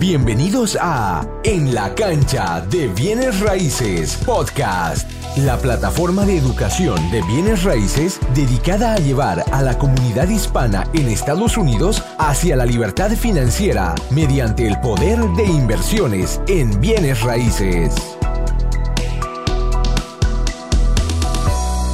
Bienvenidos a En la cancha de bienes raíces podcast, la plataforma de educación de bienes raíces dedicada a llevar a la comunidad hispana en Estados Unidos hacia la libertad financiera mediante el poder de inversiones en bienes raíces.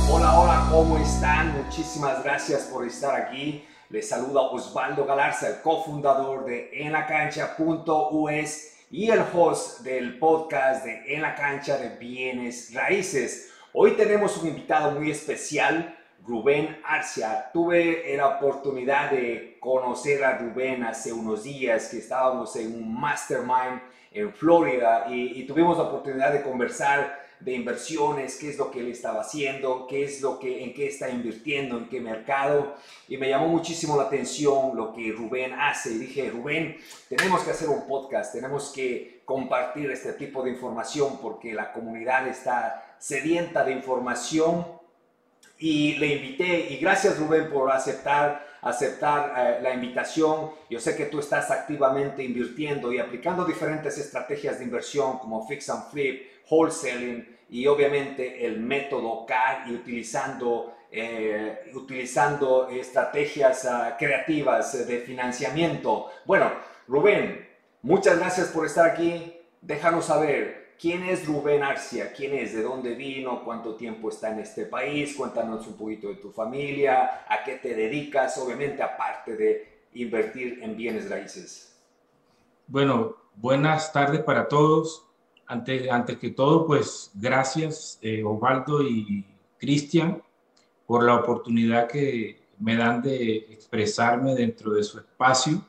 Hola, hola, ¿cómo están? Muchísimas gracias por estar aquí. Les saluda Osvaldo Galarza, el cofundador de enlacancha.us y el host del podcast de En la Cancha de Bienes Raíces. Hoy tenemos un invitado muy especial, Rubén Arcia. Tuve la oportunidad de conocer a Rubén hace unos días que estábamos en un mastermind en Florida y, y tuvimos la oportunidad de conversar de inversiones, qué es lo que él estaba haciendo, qué es lo que, en qué está invirtiendo, en qué mercado. Y me llamó muchísimo la atención lo que Rubén hace. Y dije, Rubén, tenemos que hacer un podcast, tenemos que compartir este tipo de información porque la comunidad está sedienta de información. Y le invité, y gracias Rubén por aceptar aceptar eh, la invitación. Yo sé que tú estás activamente invirtiendo y aplicando diferentes estrategias de inversión como fix and flip, wholesaling y obviamente el método CAR y utilizando, eh, utilizando estrategias uh, creativas de financiamiento. Bueno, Rubén, muchas gracias por estar aquí. Déjanos saber quién es Rubén Arcia, quién es, de dónde vino, cuánto tiempo está en este país, cuéntanos un poquito de tu familia, a qué te dedicas, obviamente aparte de invertir en bienes raíces. Bueno, buenas tardes para todos. Antes, antes que todo, pues gracias eh, Osvaldo y Cristian por la oportunidad que me dan de expresarme dentro de su espacio.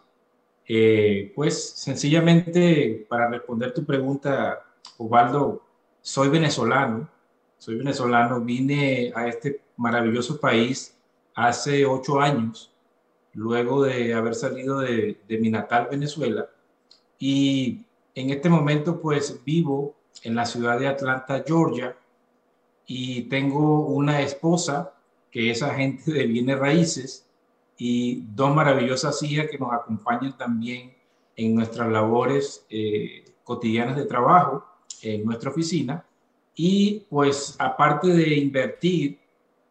Eh, pues sencillamente para responder tu pregunta, Osvaldo, soy venezolano, soy venezolano, vine a este maravilloso país hace ocho años, luego de haber salido de, de mi natal Venezuela, y en este momento pues vivo en la ciudad de Atlanta, Georgia, y tengo una esposa que es agente de bienes raíces y dos maravillosas hijas que nos acompañan también en nuestras labores eh, cotidianas de trabajo en nuestra oficina. Y pues aparte de invertir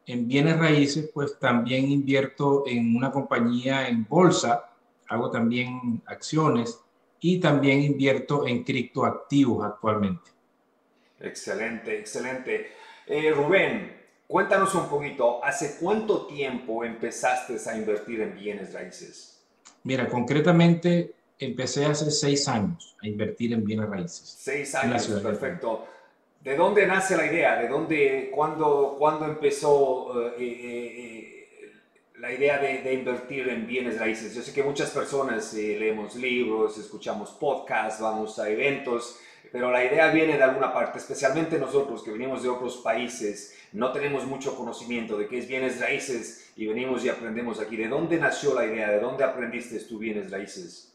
en bienes raíces, pues también invierto en una compañía en bolsa, hago también acciones y también invierto en criptoactivos actualmente. Excelente, excelente. Eh, Rubén, cuéntanos un poquito, ¿hace cuánto tiempo empezaste a invertir en bienes raíces? Mira, concretamente empecé hace seis años a invertir en bienes raíces. Seis años, perfecto. ¿De dónde nace la idea? ¿De dónde, cuándo, cuándo empezó eh, eh, la idea de, invertir en bienes raíces. Yo sé que muchas personas eh, leemos libros, escuchamos podcasts, vamos a eventos, pero la idea viene de alguna parte, especialmente nosotros que venimos de otros países, no tenemos mucho conocimiento de qué es bienes raíces y venimos y aprendemos aquí. ¿De dónde nació la idea? ¿De dónde aprendiste tú bienes raíces?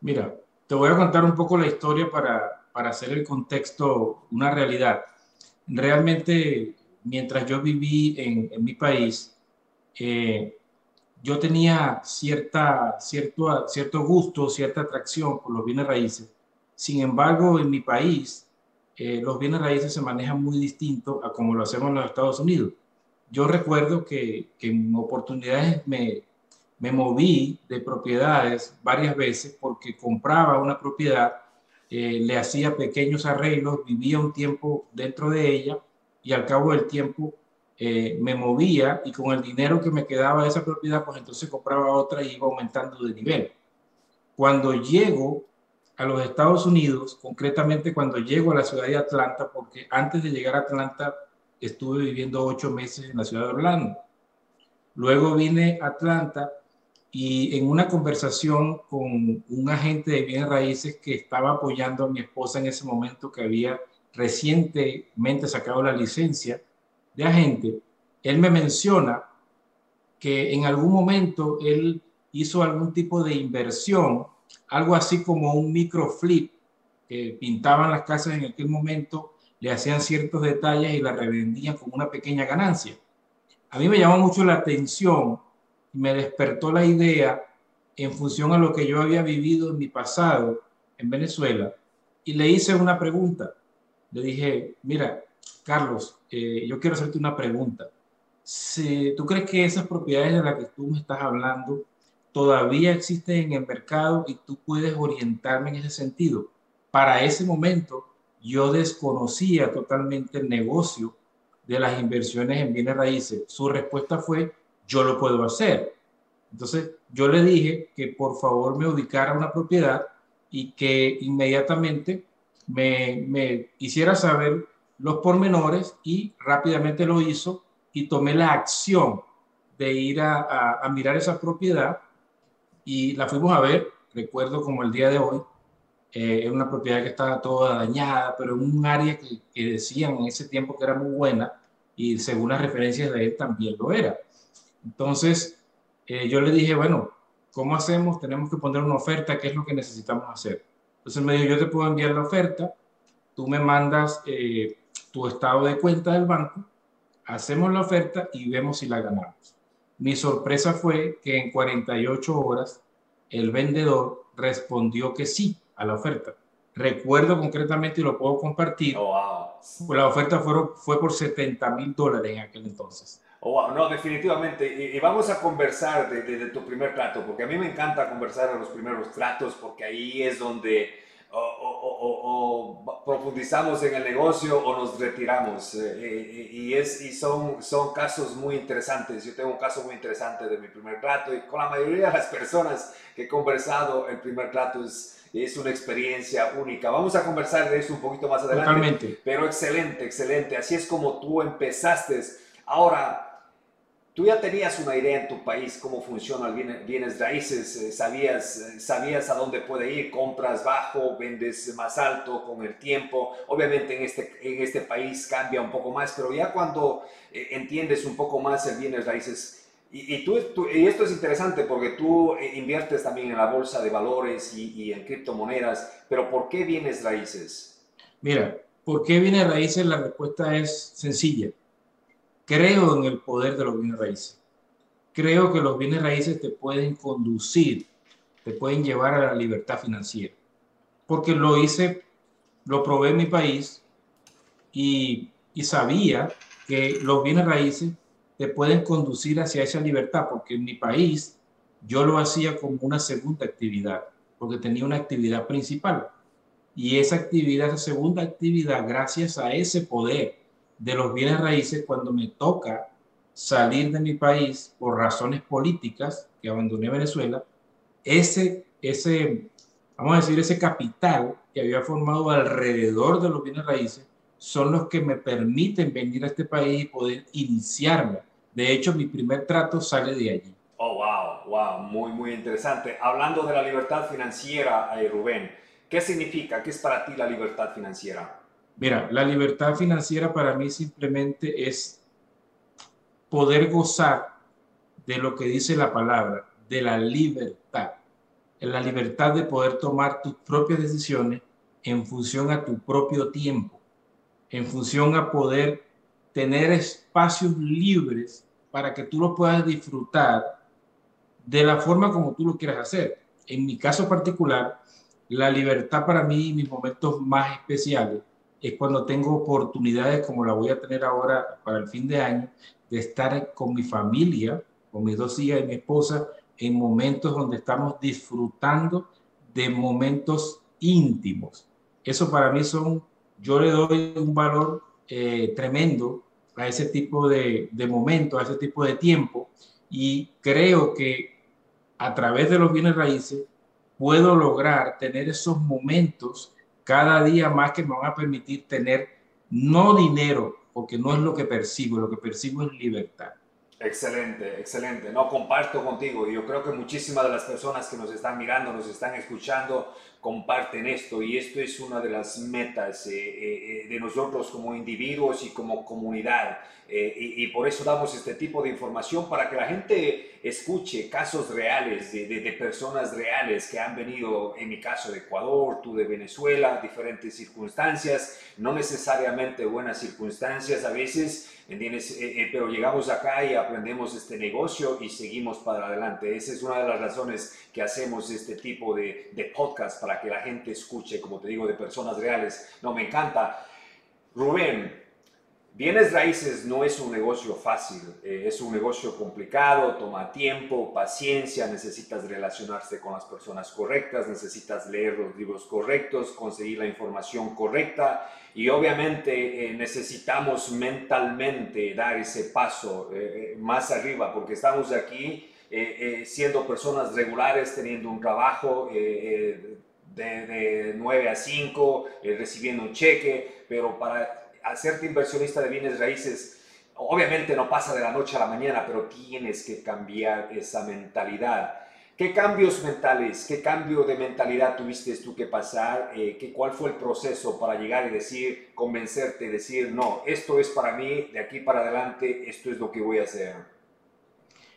Mira, te voy a contar un poco la historia para, para hacer el contexto una realidad. Realmente, mientras yo viví en, en mi país, eh, yo tenía cierta, cierto, cierto gusto, cierta atracción por los bienes raíces. Sin embargo, en mi país, eh, los bienes raíces se manejan muy distinto a como lo hacemos en los Estados Unidos. Yo recuerdo que, en oportunidades me, me moví de propiedades varias veces porque compraba una propiedad, eh, le hacía pequeños arreglos, vivía un tiempo dentro de ella y al cabo del tiempo eh, me movía y con el dinero que me quedaba de esa propiedad, pues entonces compraba otra y iba aumentando de nivel. Cuando llego a los Estados Unidos, concretamente cuando llego a la ciudad de Atlanta, porque antes de llegar a Atlanta estuve viviendo ocho meses en la ciudad de Orlando. Luego vine a Atlanta y en una conversación con un agente de bienes raíces que estaba apoyando a mi esposa en ese momento que había recientemente sacado la licencia, de agente, él me menciona que en algún momento él hizo algún tipo de inversión, algo así como un microflip, que pintaban las casas en aquel momento, le hacían ciertos detalles y la revendían con una pequeña ganancia. A mí me llamó mucho la atención y me despertó la idea en función a lo que yo había vivido en mi pasado en Venezuela y le hice una pregunta. Le dije, mira, Carlos, eh, yo quiero hacerte una pregunta. Si tú crees que esas propiedades de las que tú me estás hablando todavía existen en el mercado y tú puedes orientarme en ese sentido. Para ese momento yo desconocía totalmente el negocio de las inversiones en bienes raíces. Su respuesta fue, yo lo puedo hacer. Entonces yo le dije que por favor me ubicara una propiedad y que inmediatamente me, me hiciera saber los pormenores y rápidamente lo hizo y tomé la acción de ir a, a, mirar esa propiedad y la fuimos a ver, recuerdo como el día de hoy, eh, es una propiedad que estaba toda dañada, pero en un área que, que, decían en ese tiempo que era muy buena y según las referencias de él también lo era. Entonces, eh, yo le dije, bueno, ¿cómo hacemos? Tenemos que poner una oferta, ¿qué es lo que necesitamos hacer? Entonces me dijo, yo te puedo enviar la oferta, tú me mandas eh, tu estado de cuenta del banco, hacemos la oferta y vemos si la ganamos. Mi sorpresa fue que en 48 horas el vendedor respondió que sí a la oferta. Recuerdo concretamente y lo puedo compartir. Oh, wow. La oferta fue, fue por 70 mil dólares en aquel entonces. Oh, wow, no, definitivamente. Y, vamos a conversar de, de, tu primer trato, porque a mí me encanta conversar de los primeros tratos, porque ahí es donde o, o, o, profundizamos en el negocio o nos retiramos. Eh, y, es, y son, son casos muy interesantes. Yo tengo un caso muy interesante de mi primer trato y con la mayoría de las personas que he conversado, el primer trato es, es una experiencia única. Vamos a conversar de eso un poquito más adelante. Totalmente. Pero excelente, excelente. Así es como tú empezaste. Ahora, Tú ya tenías una idea en tu país cómo funciona el bienes, raíces, eh, sabías, eh, sabías a dónde puede ir, compras bajo, vendes más alto con el tiempo. Obviamente en este, en este país cambia un poco más, pero ya cuando eh, entiendes un poco más el bienes raíces, y, esto es interesante porque tú inviertes también en la bolsa de valores y en criptomonedas, pero ¿por qué bienes raíces? Mira, ¿por qué bienes raíces? La respuesta es sencilla creo en el poder de los bienes raíces. Creo que los bienes raíces te pueden conducir, te pueden llevar a la libertad financiera. Porque lo hice, lo probé en mi país y, sabía que los bienes raíces te pueden conducir hacia esa libertad, porque en mi país yo lo hacía como una segunda actividad, porque tenía una actividad principal. Y esa actividad, esa segunda actividad, gracias a ese poder de los bienes raíces cuando me toca salir de mi país por razones políticas, que abandoné Venezuela, ese, ese, vamos a decir, ese capital que había formado alrededor de los bienes raíces, son los que me permiten venir a este país y poder iniciarme. De hecho, mi primer trato sale de allí. Oh, wow, wow, muy, muy interesante. Hablando de la libertad financiera, eh, Rubén, ¿qué significa? ¿Qué es para ti la libertad financiera? Mira, la libertad financiera para mí simplemente es poder gozar de lo que dice la palabra, de la libertad. La libertad de poder tomar tus propias decisiones en función a tu propio tiempo, en función a poder tener espacios libres para que tú lo puedas disfrutar de la forma como tú lo quieras hacer. En mi caso particular, la libertad para mí, mis momentos más especiales, es cuando tengo oportunidades como la voy a tener ahora para el fin de año, de estar con mi familia, con mis dos hijas y mi esposa, en momentos donde estamos disfrutando de momentos íntimos. Eso para mí son, yo le doy un valor eh, tremendo a ese tipo de, de momentos, a ese tipo de tiempo, y creo que a través de los bienes raíces puedo lograr tener esos momentos cada día más que me van a permitir tener no dinero, porque no es lo que percibo, lo que percibo es libertad. Excelente, excelente. No, comparto contigo. Yo creo que muchísimas de las personas que nos están mirando, nos están escuchando, comparten esto y esto es una de las metas eh, eh, eh, de nosotros como individuos y como comunidad. Y, y, por eso damos este tipo de información para que la gente escuche casos reales de, de, personas reales que han venido, en mi caso de Ecuador, tú de Venezuela, diferentes circunstancias, no necesariamente buenas circunstancias a veces. Eh, eh, pero llegamos acá y aprendemos este negocio y seguimos para adelante. Esa es una de las razones que hacemos este tipo de, de podcast para que la gente escuche, como te digo, de personas reales. No, me encanta. Rubén, Bienes raíces no es un negocio fácil, eh, es un negocio complicado, toma tiempo, paciencia, necesitas relacionarse con las personas correctas, necesitas leer los libros correctos, conseguir la información correcta y obviamente eh, necesitamos mentalmente dar ese paso eh, más arriba porque estamos aquí siendo personas regulares, teniendo un trabajo de, de 9 a 5, recibiendo un cheque, pero para hacerte inversionista de bienes raíces, obviamente no pasa de la noche a la mañana, pero tienes que cambiar esa mentalidad. ¿Qué cambios mentales, qué cambio de mentalidad tuviste tú que pasar? Eh, ¿qué, ¿Cuál fue el proceso para llegar y decir, convencerte, decir, no, esto es para mí, de aquí para adelante, esto es lo que voy a hacer?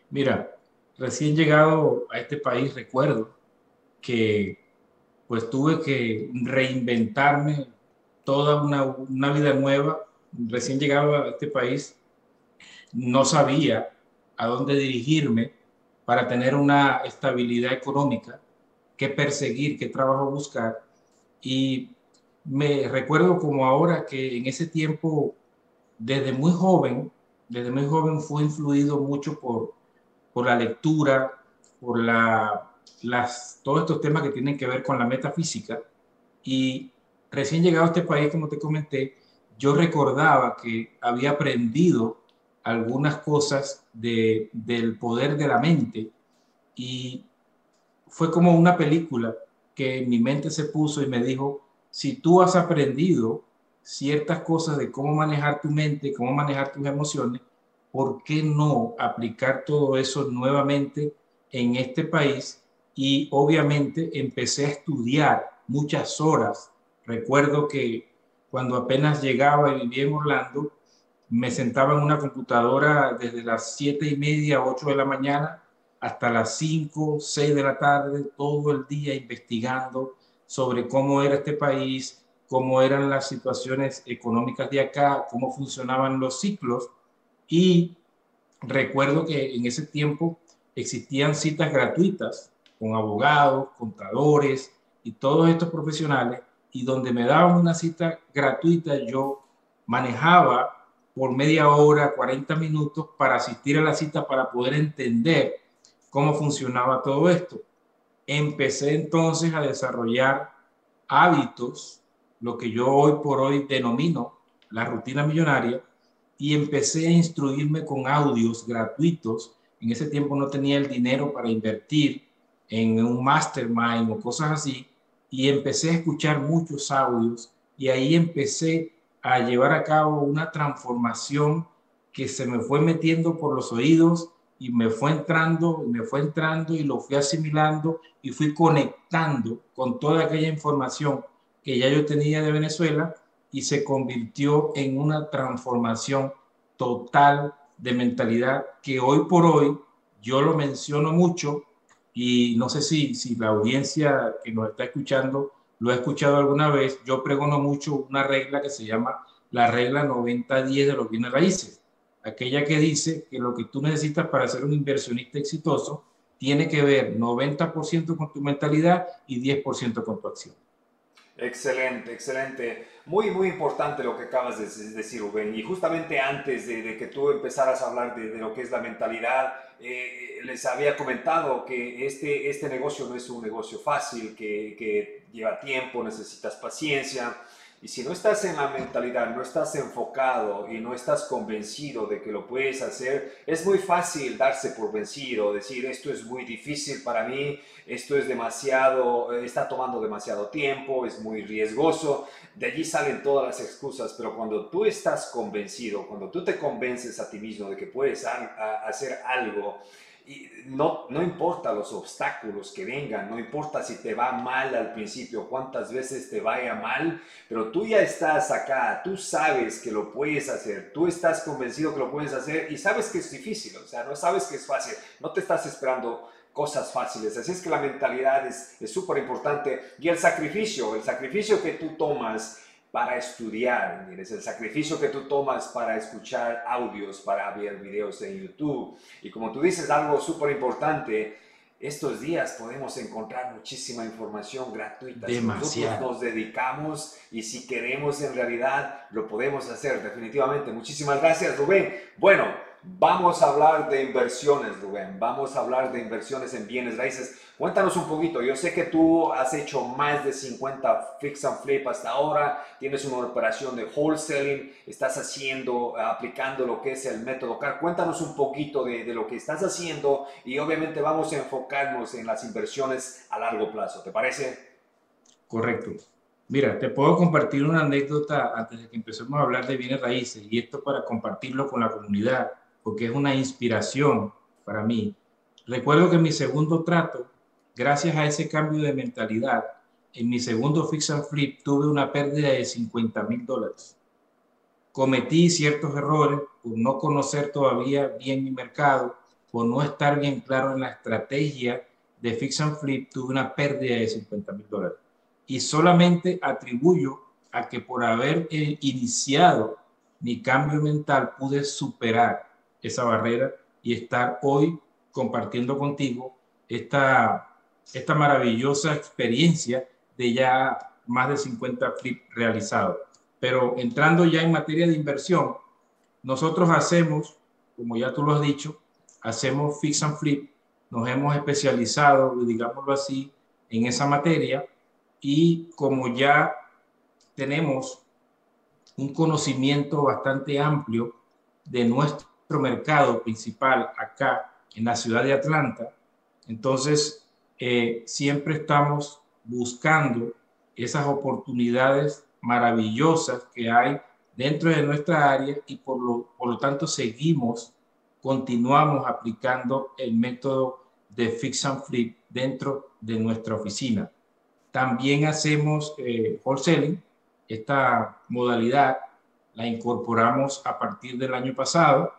Mira, recién llegado a este país, recuerdo que pues tuve que reinventarme toda una, vida nueva. Recién llegado a este país, no sabía a dónde dirigirme para tener una estabilidad económica, qué perseguir, qué trabajo buscar. Y me recuerdo como ahora que en ese tiempo, desde muy joven, desde muy joven fue influido mucho por, por la lectura, por la, las, todos estos temas que tienen que ver con la metafísica. Y recién llegado a este país, como te comenté, yo recordaba que había aprendido algunas cosas de, del poder de la mente y fue como una película que mi mente se puso y me dijo, si tú has aprendido ciertas cosas de cómo manejar tu mente, cómo manejar tus emociones, ¿por qué no aplicar todo eso nuevamente en este país? Y obviamente empecé a estudiar muchas horas Recuerdo que cuando apenas llegaba y vivía en Orlando, me sentaba en una computadora desde las siete y media, 8 de la mañana, hasta las 5, 6 de la tarde, todo el día investigando sobre cómo era este país, cómo eran las situaciones económicas de acá, cómo funcionaban los ciclos. Y recuerdo que en ese tiempo existían citas gratuitas con abogados, contadores y todos estos profesionales y donde me daban una cita gratuita, yo manejaba por media hora, 40 minutos para asistir a la cita para poder entender cómo funcionaba todo esto. Empecé entonces a desarrollar hábitos, lo que yo hoy por hoy denomino la rutina millonaria, y empecé a instruirme con audios gratuitos. En ese tiempo no tenía el dinero para invertir en un mastermind o cosas así, y empecé a escuchar muchos audios y ahí empecé a llevar a cabo una transformación que se me fue metiendo por los oídos y me fue entrando, me fue entrando y lo fui asimilando y fui conectando con toda aquella información que ya yo tenía de Venezuela y se convirtió en una transformación total de mentalidad que hoy por hoy yo lo menciono mucho y no sé si, si la audiencia que nos está escuchando lo ha escuchado alguna vez, yo pregono mucho una regla que se llama la regla 90-10 de los bienes raíces, aquella que dice que lo que tú necesitas para ser un inversionista exitoso tiene que ver 90% con tu mentalidad y 10% con tu acción. Excelente, excelente. Muy, muy importante lo que acabas de decir, Rubén. Y justamente antes de, que tú empezaras a hablar de, lo que es la mentalidad, eh, les había comentado que este, este negocio no es un negocio fácil, que, que lleva tiempo, necesitas paciencia. Y si no estás en la mentalidad, no estás enfocado y no estás convencido de que lo puedes hacer, es muy fácil darse por vencido, decir esto es muy difícil para mí, esto es demasiado, está tomando demasiado tiempo, es muy riesgoso. De allí salen todas las excusas, pero cuando tú estás convencido, cuando tú te convences a ti mismo de que puedes hacer algo, no, no importa los obstáculos que vengan, no importa si te va mal al principio, cuántas veces te vaya mal, pero tú ya estás acá, tú sabes que lo puedes hacer, tú estás convencido que lo puedes hacer y sabes que es difícil, o sea, no sabes que es fácil, no te estás esperando cosas fáciles. Así es que la mentalidad es súper importante y el sacrificio, el sacrificio que tú tomas para estudiar, es el sacrificio que tú tomas para escuchar audios, para ver videos en YouTube. Y como tú dices, algo súper importante, estos días podemos encontrar muchísima información gratuita. Demasiado. nosotros nos dedicamos y si queremos en realidad, lo podemos hacer definitivamente. Muchísimas gracias, Rubén. Bueno, vamos a hablar de inversiones, Rubén. Vamos a hablar de inversiones en bienes raíces. Cuéntanos un poquito, yo sé que tú has hecho más de 50 fix and flip hasta ahora, tienes una operación de wholesaling, estás haciendo, aplicando lo que es el método CAR. Cuéntanos un poquito de, de lo que estás haciendo y obviamente vamos a enfocarnos en las inversiones a largo plazo, ¿te parece? Correcto. Mira, te puedo compartir una anécdota antes de que empecemos a hablar de bienes raíces y esto para compartirlo con la comunidad, porque es una inspiración para mí. Recuerdo que mi segundo trato Gracias a ese cambio de mentalidad, en mi segundo fix and flip tuve una pérdida de 50 mil dólares. Cometí ciertos errores por no conocer todavía bien mi mercado, por no estar bien claro en la estrategia de fix and flip, tuve una pérdida de 50 mil dólares. Y solamente atribuyo a que por haber eh, iniciado mi cambio mental pude superar esa barrera y estar hoy compartiendo contigo esta esta maravillosa experiencia de ya más de 50 flip realizados. Pero entrando ya en materia de inversión, nosotros hacemos, como ya tú lo has dicho, hacemos fix and flip, nos hemos especializado, digámoslo así, en esa materia y como ya tenemos un conocimiento bastante amplio de nuestro mercado principal acá en la ciudad de Atlanta, entonces eh, siempre estamos buscando esas oportunidades maravillosas que hay dentro de nuestra área y por lo, por lo tanto seguimos, continuamos aplicando el método de fix and flip dentro de nuestra oficina. También hacemos eh, wholesaling, esta modalidad la incorporamos a partir del año pasado.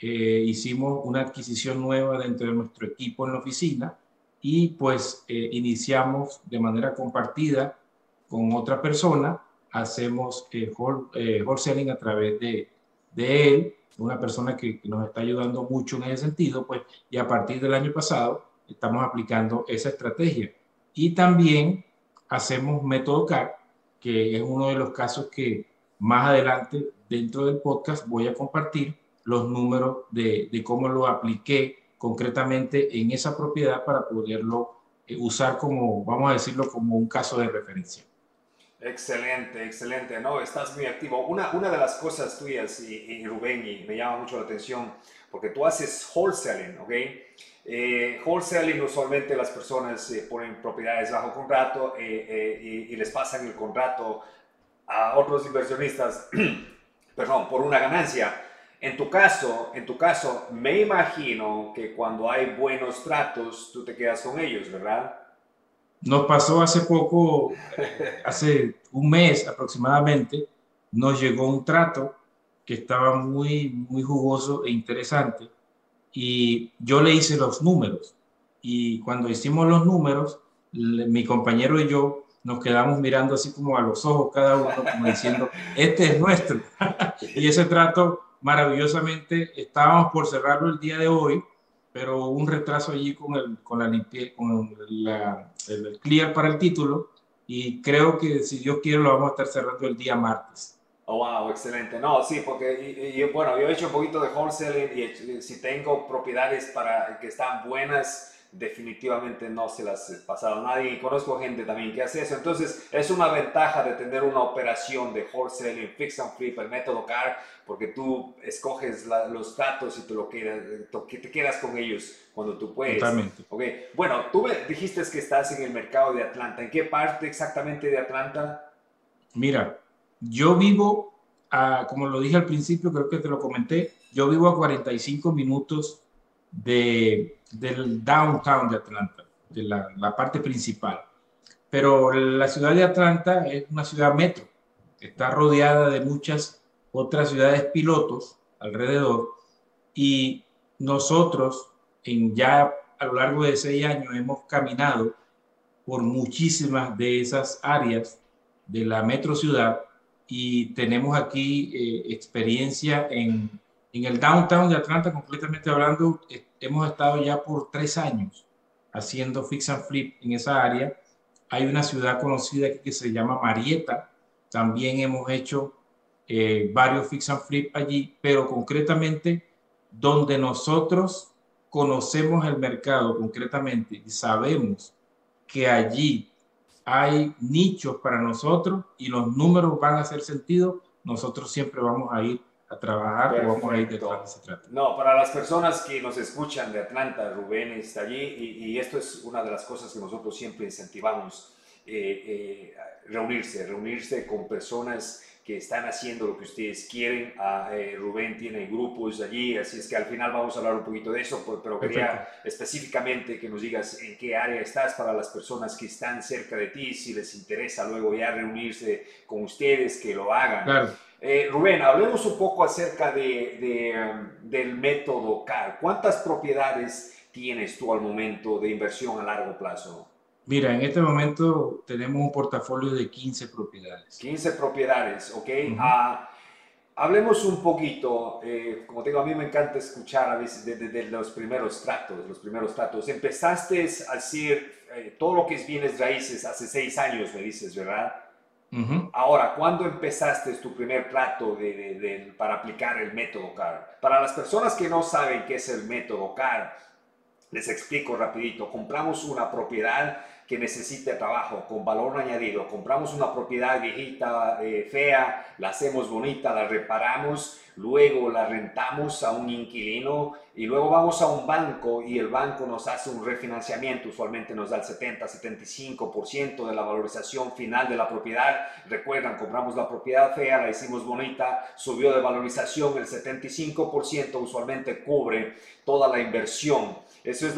Eh, hicimos una adquisición nueva dentro de nuestro equipo en la oficina y pues eh, iniciamos de manera compartida con otra persona, hacemos eh, eh, wholesaling a través de, de él, una persona que, nos está ayudando mucho en ese sentido, pues, y a partir del año pasado estamos aplicando esa estrategia. Y también hacemos método CAR, que es uno de los casos que más adelante dentro del podcast voy a compartir los números de, de cómo lo apliqué concretamente en esa propiedad para poderlo eh, usar como, vamos a decirlo, como un caso de referencia. Excelente, excelente. No, estás muy activo. Una, una de las cosas tuyas, y, Rubén, y me llama mucho la atención, porque tú haces wholesaling, ¿ok? Eh, wholesaling usualmente las personas eh, ponen propiedades bajo contrato eh, y, y, les pasan el contrato a otros inversionistas, perdón, por una ganancia. En tu caso, en tu caso, me imagino que cuando hay buenos tratos, tú te quedas con ellos, ¿verdad? Nos pasó hace poco, hace un mes aproximadamente, nos llegó un trato que estaba muy, muy jugoso e interesante y yo le hice los números y cuando hicimos los números, mi compañero y yo nos quedamos mirando así como a los ojos cada uno, como diciendo, este es nuestro. y ese trato maravillosamente. Estábamos por cerrarlo el día de hoy, pero un retraso allí con el, con la con la, el clear para el título y creo que si Dios quiere lo vamos a estar cerrando el día martes. Oh, wow, excelente. No, sí, porque bueno, yo he hecho un poquito de wholesaling y si tengo propiedades para que están buenas, definitivamente no se las he pasado a nadie y conozco gente también que hace eso. Entonces es una ventaja de tener una operación de wholesaling, fix and flip, el método CAR, porque tú escoges los datos y tú lo quieras, que te quedas con ellos cuando tú puedes. Totalmente. Okay. Bueno, tú me dijiste que estás en el mercado de Atlanta. ¿En qué parte exactamente de Atlanta? Mira, yo vivo, a, como lo dije al principio, creo que te lo comenté, yo vivo a 45 minutos de, del downtown de Atlanta, de la, la parte principal. Pero la ciudad de Atlanta es una ciudad metro, está rodeada de muchas otras ciudades pilotos alrededor y nosotros en ya a lo largo de seis años hemos caminado por muchísimas de esas áreas de la metro ciudad y tenemos aquí eh, experiencia en, en, el downtown de Atlanta, completamente hablando, eh, hemos estado ya por tres años haciendo fix and flip en esa área. Hay una ciudad conocida que se llama Marietta, también hemos hecho eh, varios fix and flip allí, pero concretamente donde nosotros conocemos el mercado concretamente y sabemos que allí hay nichos para nosotros y los números van a hacer sentido, nosotros siempre vamos a ir a trabajar o vamos a ir de ese trato. No, para las personas que nos escuchan de Atlanta, Rubén está allí y, y esto es una de las cosas que nosotros siempre incentivamos, eh, eh, reunirse, reunirse con personas que están haciendo lo que ustedes quieren. Ah, eh, Rubén tiene grupos allí, así es que al final vamos a hablar un poquito de eso, pero quería específicamente que nos digas en qué área estás para las personas que están cerca de ti, si les interesa luego ya reunirse con ustedes, que lo hagan. Eh, Rubén, hablemos un poco acerca de, um, del método CAR. ¿Cuántas propiedades tienes tú al momento de inversión a largo plazo? Mira, en este momento tenemos un portafolio de 15 propiedades. 15 propiedades, ok. Ah, hablemos un poquito, eh, como te digo, a mí me encanta escuchar a veces de, los primeros tratos, los primeros tratos. Empezaste a hacer eh, todo lo que es bienes raíces hace seis años, me dices, ¿verdad? Ahora, ¿cuándo empezaste tu primer trato de, para aplicar el método CAR? Para las personas que no saben qué es el método CAR, les explico rapidito. Compramos una propiedad que necesite trabajo con valor añadido. Compramos una propiedad viejita, eh, fea, la hacemos bonita, la reparamos, luego la rentamos a un inquilino y luego vamos a un banco y el banco nos hace un refinanciamiento, usualmente nos da el 70-75% de la valorización final de la propiedad. Recuerdan, compramos la propiedad fea, la hicimos bonita, subió de valorización, el 75% usualmente cubre toda la inversión eso es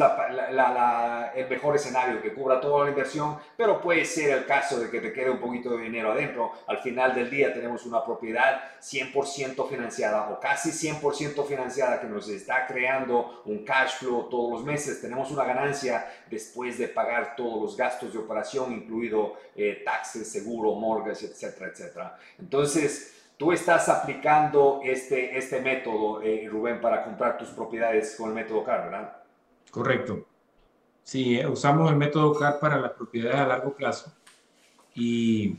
el mejor escenario que cubra toda la inversión, pero puede ser el caso de que te quede un poquito de dinero adentro. Al final del día tenemos una propiedad 100% financiada o casi 100% financiada que nos está creando un cash flow todos los meses. Tenemos una ganancia después de pagar todos los gastos de operación, incluido eh, taxes, seguro, mortgage, etcétera, etcétera. Entonces, Tú estás aplicando este, este método, eh, Rubén, para comprar tus propiedades con el método CAR, ¿verdad? Correcto. Sí, eh, usamos el método CAR para las propiedades a largo plazo y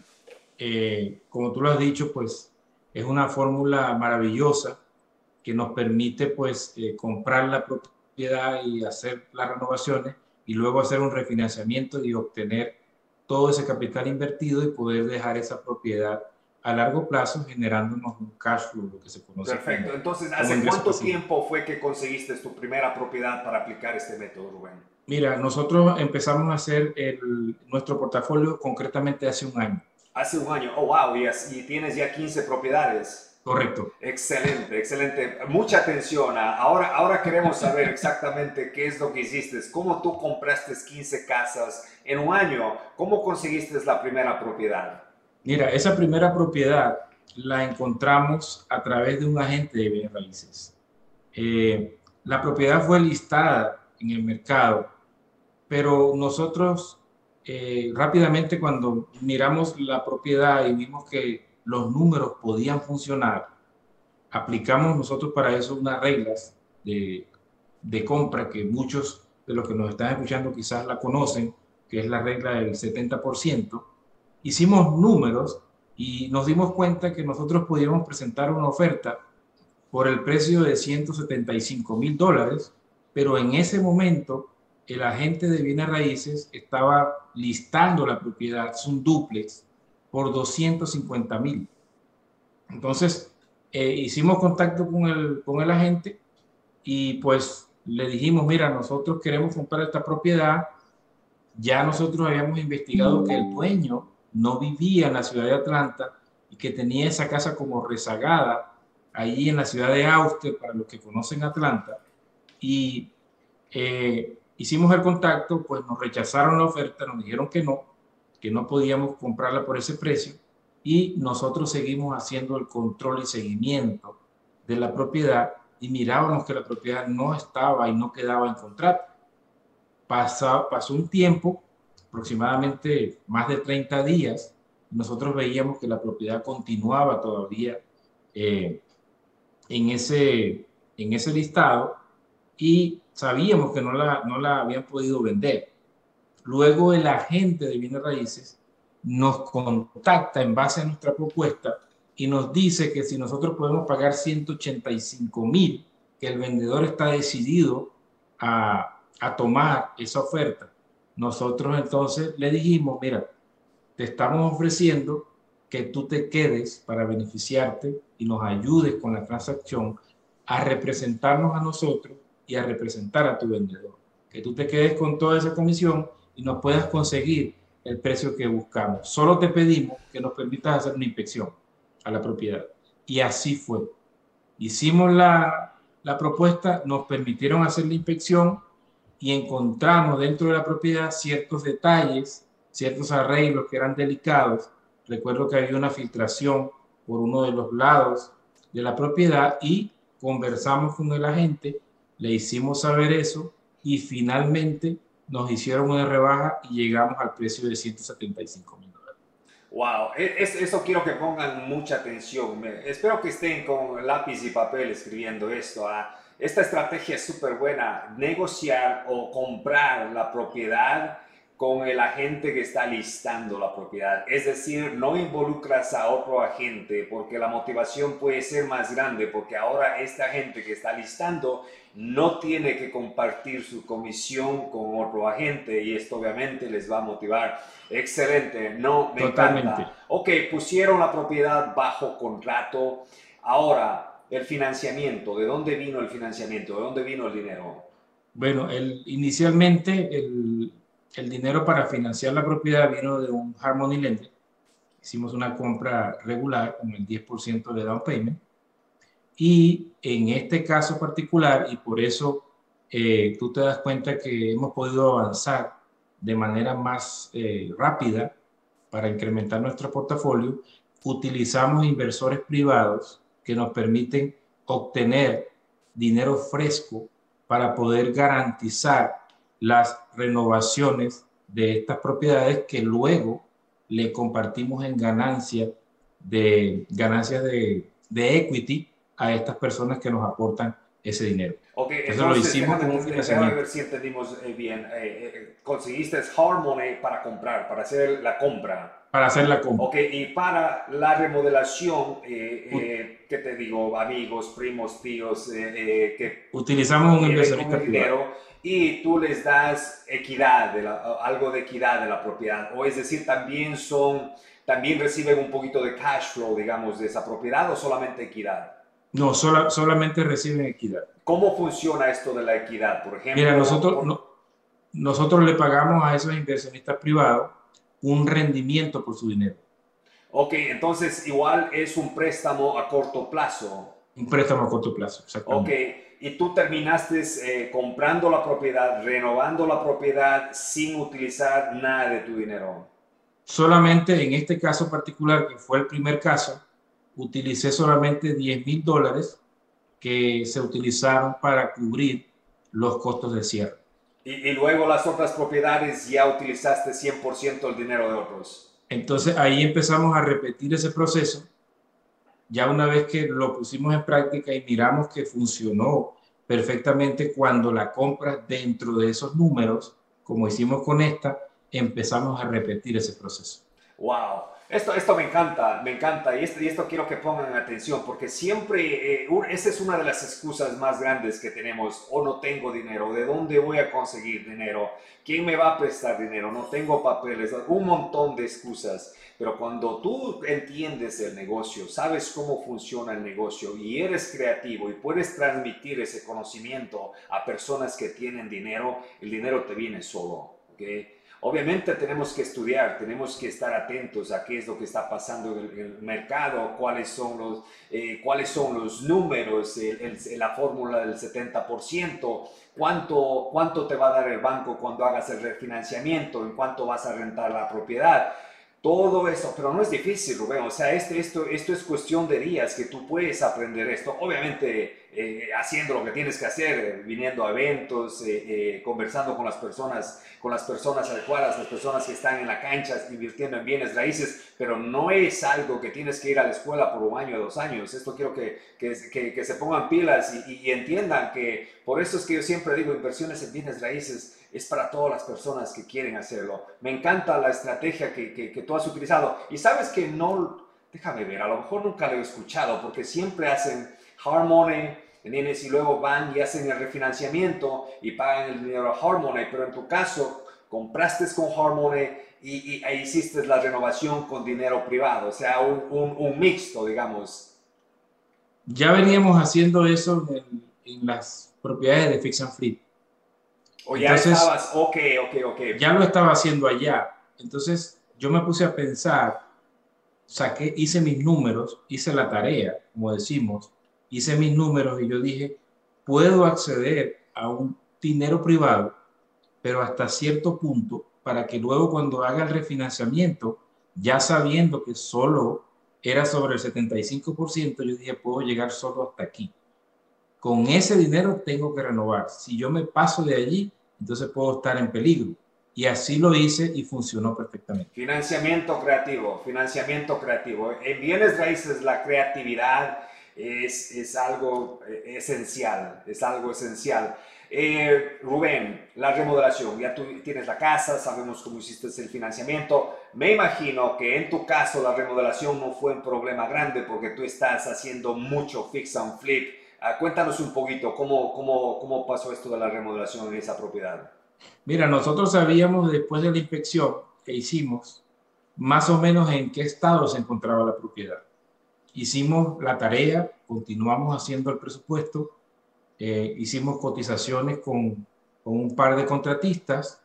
eh, como tú lo has dicho, pues es una fórmula maravillosa que nos permite pues eh, comprar la propiedad y hacer las renovaciones y luego hacer un refinanciamiento y obtener todo ese capital invertido y poder dejar esa propiedad a largo plazo generándonos un cash flow, lo que se conoce. Perfecto. Entonces, ¿hace cuánto tiempo fue que conseguiste tu primera propiedad para aplicar este método, Rubén? Mira, nosotros empezamos a hacer el, nuestro portafolio concretamente hace un año. Hace un año, oh wow, y, y tienes ya 15 propiedades. Correcto. Excelente, excelente. Mucha atención. Ahora, ahora queremos saber exactamente qué es lo que hiciste. ¿Cómo tú compraste 15 casas en un año? ¿Cómo conseguiste la primera propiedad? Mira, esa primera propiedad la encontramos a través de un agente de bienes raíces. Eh, la propiedad fue listada en el mercado, pero nosotros eh, rápidamente cuando miramos la propiedad y vimos que los números podían funcionar, aplicamos nosotros para eso unas reglas de, de compra que muchos de los que nos están escuchando quizás la conocen, que es la regla del 70%, hicimos números y nos dimos cuenta que nosotros podíamos presentar una oferta por el precio de 175 mil dólares, pero en ese momento el agente de bienes raíces estaba listando la propiedad, es un duplex, por 250 mil. Entonces, eh, hicimos contacto con el, con el agente y pues le dijimos, mira, nosotros queremos comprar esta propiedad. Ya nosotros habíamos investigado que el dueño no vivía en la ciudad de Atlanta y que tenía esa casa como rezagada ahí en la ciudad de Auster, para los que conocen Atlanta, y Eh, hicimos el contacto, pues nos rechazaron la oferta, nos dijeron que no, que no podíamos comprarla por ese precio y nosotros seguimos haciendo el control y seguimiento de la propiedad y mirábamos que la propiedad no estaba y no quedaba en contrato. Pasó, pasó un tiempo, aproximadamente más de 30 días, nosotros veíamos que la propiedad continuaba todavía eh, en, ese, en ese listado y sabíamos que no la, no la habían podido vender. Luego el agente de bienes raíces nos contacta en base a nuestra propuesta y nos dice que si nosotros podemos pagar 185 mil, que el vendedor está decidido a, a tomar esa oferta. Nosotros entonces le dijimos, mira, te estamos ofreciendo que tú te quedes para beneficiarte y nos ayudes con la transacción a representarnos a nosotros y a representar a tu vendedor. Que tú te quedes con toda esa comisión y nos puedas conseguir el precio que buscamos. Solo te pedimos que nos permitas hacer una inspección a la propiedad. Y así fue. Hicimos la, la propuesta, nos permitieron hacer la inspección y encontramos dentro de la propiedad ciertos detalles, ciertos arreglos que eran delicados. Recuerdo que había una filtración por uno de los lados de la propiedad y conversamos con el agente, le hicimos saber eso y finalmente nos hicieron una rebaja y llegamos al precio de 175 mil dólares. Wow, e, eso quiero que pongan mucha atención. espero que estén con lápiz y papel escribiendo esto. ¿ah? Esta estrategia es súper buena. Negociar o comprar la propiedad con el agente que está listando la propiedad. Es decir, no involucras a otro agente porque la motivación puede ser más grande porque ahora este agente que está listando no tiene que compartir su comisión con otro agente y esto obviamente les va a motivar. Excelente, no, me encanta. Ok, pusieron la propiedad bajo contrato. Ahora, el financiamiento, ¿de dónde vino el financiamiento? ¿De dónde vino el dinero? Bueno, inicialmente el, el dinero para financiar la propiedad vino de un Harmony Lender. Hicimos una compra regular con el 10% de down payment. Y en este caso particular, y por eso eh, tú te das cuenta que hemos podido avanzar de manera más eh, rápida para incrementar nuestro portafolio, utilizamos inversores privados que nos permiten obtener dinero fresco para poder garantizar las renovaciones de estas propiedades que luego le compartimos en ganancia de ganancias de, de equity a estas personas que nos aportan ese dinero. Ok, Eso lo hicimos con un financiamiento. Ver si entendimos eh, bien. Eh, eh, conseguiste hard money para comprar, para hacer la compra. Para hacer la compra. Ok, y para la remodelación, ¿qué te digo? Amigos, primos, tíos, que... Utilizamos un inversionista privado y tú les das equidad, de algo de equidad de la propiedad. O es decir, también son, también reciben un poquito de cash flow, digamos, de esa propiedad o solamente equidad. No, solamente reciben equidad. ¿Cómo funciona esto de la equidad, por ejemplo? Mira, nosotros, nosotros le pagamos a esos inversionistas privados un rendimiento por su dinero. Ok, entonces igual es un préstamo a corto plazo. Un préstamo a corto plazo, exactamente. Ok, y tú terminaste eh, comprando la propiedad, renovando la propiedad sin utilizar nada de tu dinero. Solamente en este caso particular, que fue el primer caso, utilicé solamente 10 mil dólares que se utilizaron para cubrir los costos de cierre. Y, y luego las otras propiedades ya utilizaste 100% el dinero de otros. Entonces ahí empezamos a repetir ese proceso ya una vez que lo pusimos en práctica y miramos que funcionó perfectamente cuando la compras dentro de esos números, como hicimos con esta, empezamos a repetir ese proceso. Wow. Esto, esto me encanta, me encanta y esto, y esto quiero que pongan atención porque siempre, eh, esa es una de las excusas más grandes que tenemos, o no tengo dinero, ¿de dónde voy a conseguir dinero? ¿Quién me va a prestar dinero? No tengo papeles, un montón de excusas. Pero cuando tú entiendes el negocio, sabes cómo funciona el negocio y eres creativo y puedes transmitir ese conocimiento a personas que tienen dinero, el dinero te viene solo. ¿okay? Obviamente tenemos que estudiar, tenemos que estar atentos a qué es lo que está pasando en el, mercado, cuáles son los, eh, cuáles son los números, la fórmula del 70%, cuánto, cuánto te va a dar el banco cuando hagas el refinanciamiento, en cuánto vas a rentar la propiedad todo eso, pero no es difícil, Rubén. O sea, esto, esto, esto es cuestión de días que tú puedes aprender esto. Obviamente, eh, haciendo lo que tienes que hacer, eh, viniendo a eventos, eh, conversando con las personas, con las personas adecuadas, las personas que están en la cancha invirtiendo en bienes raíces, pero no es algo que tienes que ir a la escuela por un año o dos años. Esto quiero que, que, que, se pongan pilas y, y entiendan que por eso es que yo siempre digo inversiones en bienes raíces es para todas las personas que quieren hacerlo. Me encanta la estrategia que, que, tú has utilizado. Y sabes que no, déjame ver, a lo mejor nunca lo he escuchado porque siempre hacen hard money, Y luego van y hacen el refinanciamiento y pagan el dinero a hard pero en tu caso compraste con hard money y, y hiciste la renovación con dinero privado, o sea, un, un, un mixto, digamos. Ya veníamos haciendo eso en, en las propiedades de Fix and Flip o ya estabas, ok, ok, ok. Ya lo estaba haciendo allá. Entonces yo me puse a pensar, saqué, hice mis números, hice la tarea, como decimos, hice mis números y yo dije, puedo acceder a un dinero privado, pero hasta cierto punto, para que luego cuando haga el refinanciamiento, ya sabiendo que solo era sobre el 75%, yo dije, puedo llegar solo hasta aquí con ese dinero tengo que renovar. Si yo me paso de allí, entonces puedo estar en peligro. Y así lo hice y funcionó perfectamente. Financiamiento creativo, financiamiento creativo. En bienes raíces la creatividad es, es algo eh, esencial, es algo esencial. Eh, Rubén, la remodelación, ya tú tienes la casa, sabemos cómo hiciste el financiamiento. Me imagino que en tu caso la remodelación no fue un problema grande porque tú estás haciendo mucho fix and flip cuéntanos un poquito cómo, cómo, cómo pasó esto de la remodelación en esa propiedad. Mira, nosotros sabíamos después de la inspección que hicimos más o menos en qué estado se encontraba la propiedad. Hicimos la tarea, continuamos haciendo el presupuesto, eh, hicimos cotizaciones con, con, un par de contratistas